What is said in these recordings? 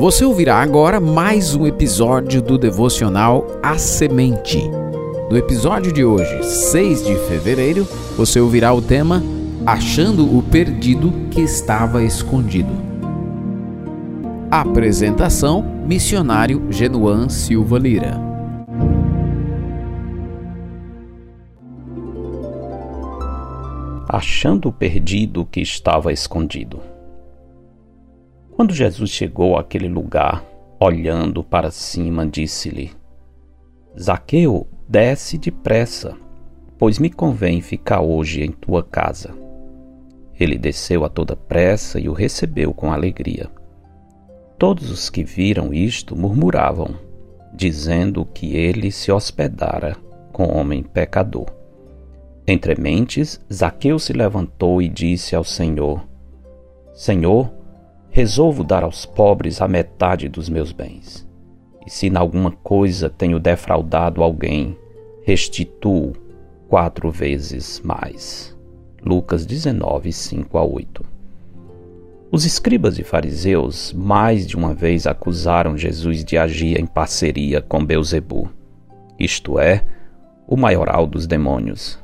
Você ouvirá agora mais um episódio do devocional A Semente. No episódio de hoje, 6 de fevereiro, você ouvirá o tema Achando o Perdido que Estava Escondido. Apresentação: Missionário Genuan Silva Lira. Achando o perdido que estava escondido. Quando Jesus chegou àquele lugar, olhando para cima, disse-lhe: Zaqueu, desce depressa, pois me convém ficar hoje em tua casa. Ele desceu a toda pressa e o recebeu com alegria. Todos os que viram isto murmuravam, dizendo que ele se hospedara com homem pecador. Entre mentes, Zaqueu se levantou e disse ao Senhor: Senhor, resolvo dar aos pobres a metade dos meus bens. E se em alguma coisa tenho defraudado alguém, restituo quatro vezes mais. Lucas 19, 5 a 8. Os escribas e fariseus mais de uma vez acusaram Jesus de agir em parceria com Beuzebu, isto é, o maioral dos demônios.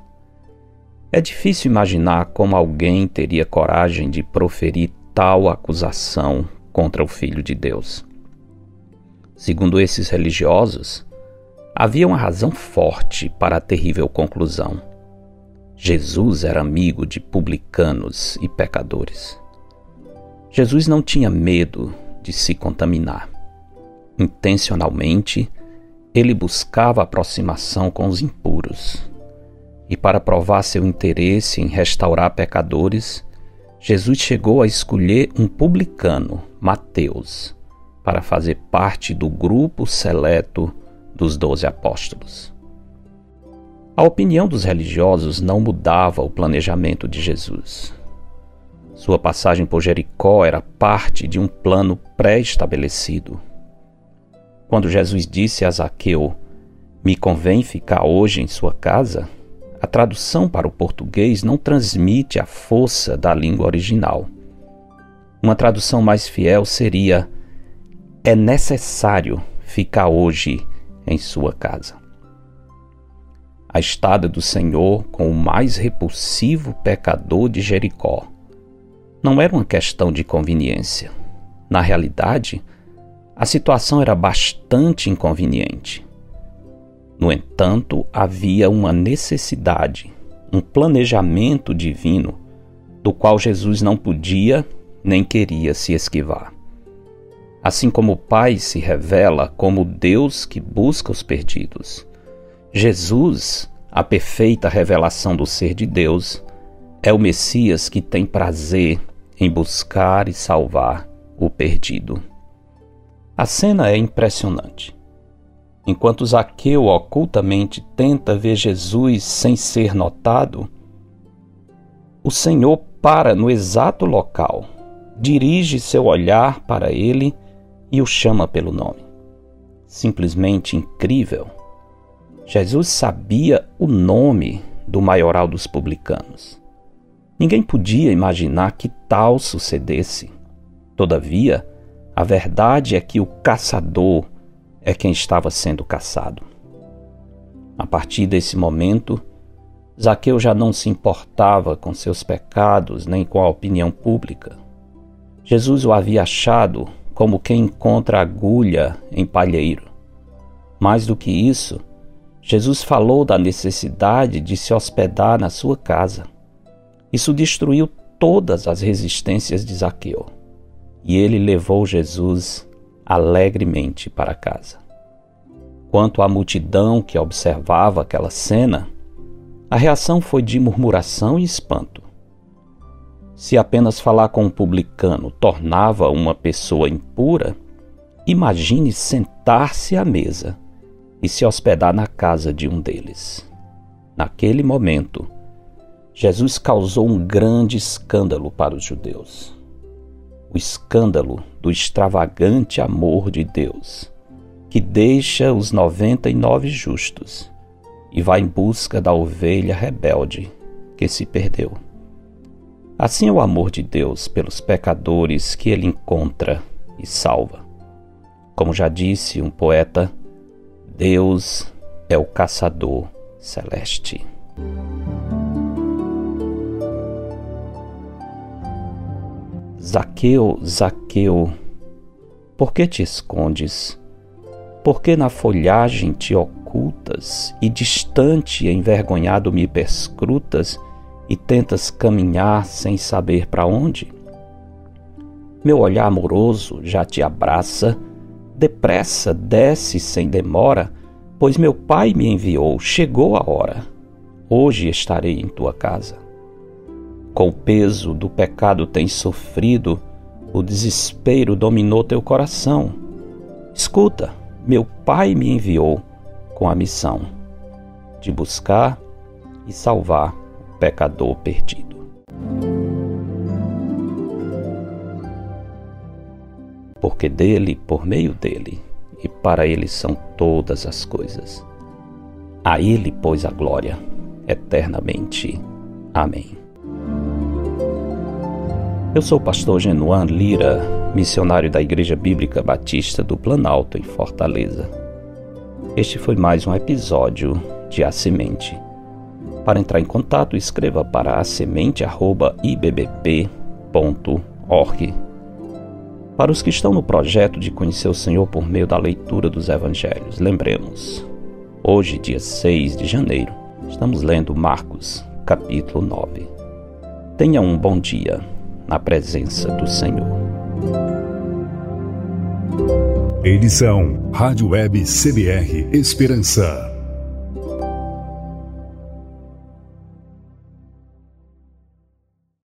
É difícil imaginar como alguém teria coragem de proferir tal acusação contra o Filho de Deus. Segundo esses religiosos, havia uma razão forte para a terrível conclusão. Jesus era amigo de publicanos e pecadores. Jesus não tinha medo de se contaminar. Intencionalmente, ele buscava aproximação com os impuros. E para provar seu interesse em restaurar pecadores, Jesus chegou a escolher um publicano, Mateus, para fazer parte do grupo seleto dos doze apóstolos. A opinião dos religiosos não mudava o planejamento de Jesus. Sua passagem por Jericó era parte de um plano pré-estabelecido. Quando Jesus disse a Zaqueu: Me convém ficar hoje em sua casa, a tradução para o português não transmite a força da língua original. Uma tradução mais fiel seria: É necessário ficar hoje em sua casa. A estada do Senhor com o mais repulsivo pecador de Jericó não era uma questão de conveniência. Na realidade, a situação era bastante inconveniente. No entanto, havia uma necessidade, um planejamento divino do qual Jesus não podia nem queria se esquivar. Assim como o Pai se revela como Deus que busca os perdidos, Jesus, a perfeita revelação do ser de Deus, é o Messias que tem prazer em buscar e salvar o perdido. A cena é impressionante. Enquanto Zaqueu ocultamente tenta ver Jesus sem ser notado, o Senhor para no exato local, dirige seu olhar para ele e o chama pelo nome. Simplesmente incrível. Jesus sabia o nome do maioral dos publicanos. Ninguém podia imaginar que tal sucedesse. Todavia, a verdade é que o caçador é quem estava sendo caçado. A partir desse momento, Zaqueu já não se importava com seus pecados nem com a opinião pública. Jesus o havia achado como quem encontra agulha em palheiro. Mais do que isso, Jesus falou da necessidade de se hospedar na sua casa. Isso destruiu todas as resistências de Zaqueu. E ele levou Jesus alegremente para casa. Quanto à multidão que observava aquela cena, a reação foi de murmuração e espanto. Se apenas falar com um publicano tornava uma pessoa impura, imagine sentar-se à mesa e se hospedar na casa de um deles. Naquele momento, Jesus causou um grande escândalo para os judeus o escândalo do extravagante amor de Deus, que deixa os noventa e nove justos e vai em busca da ovelha rebelde que se perdeu. Assim é o amor de Deus pelos pecadores que ele encontra e salva. Como já disse um poeta, Deus é o caçador celeste. Zaqueu, Zaqueu, por que te escondes? Por que na folhagem te ocultas e distante e envergonhado me perscrutas e tentas caminhar sem saber para onde? Meu olhar amoroso já te abraça, depressa desce sem demora, pois meu pai me enviou, chegou a hora. Hoje estarei em tua casa. Com o peso do pecado tens sofrido, o desespero dominou teu coração. Escuta, meu Pai me enviou com a missão de buscar e salvar o pecador perdido. Porque dele, por meio dele e para ele são todas as coisas. A ele, pois, a glória eternamente. Amém. Eu sou o pastor Genuan Lira, missionário da Igreja Bíblica Batista do Planalto, em Fortaleza. Este foi mais um episódio de A Semente. Para entrar em contato, escreva para asemente.ibbp.org. Para os que estão no projeto de conhecer o Senhor por meio da leitura dos Evangelhos, lembremos, hoje, dia 6 de janeiro, estamos lendo Marcos, capítulo 9. Tenha um bom dia na presença do Senhor. Edição Rádio Web CBR Esperança.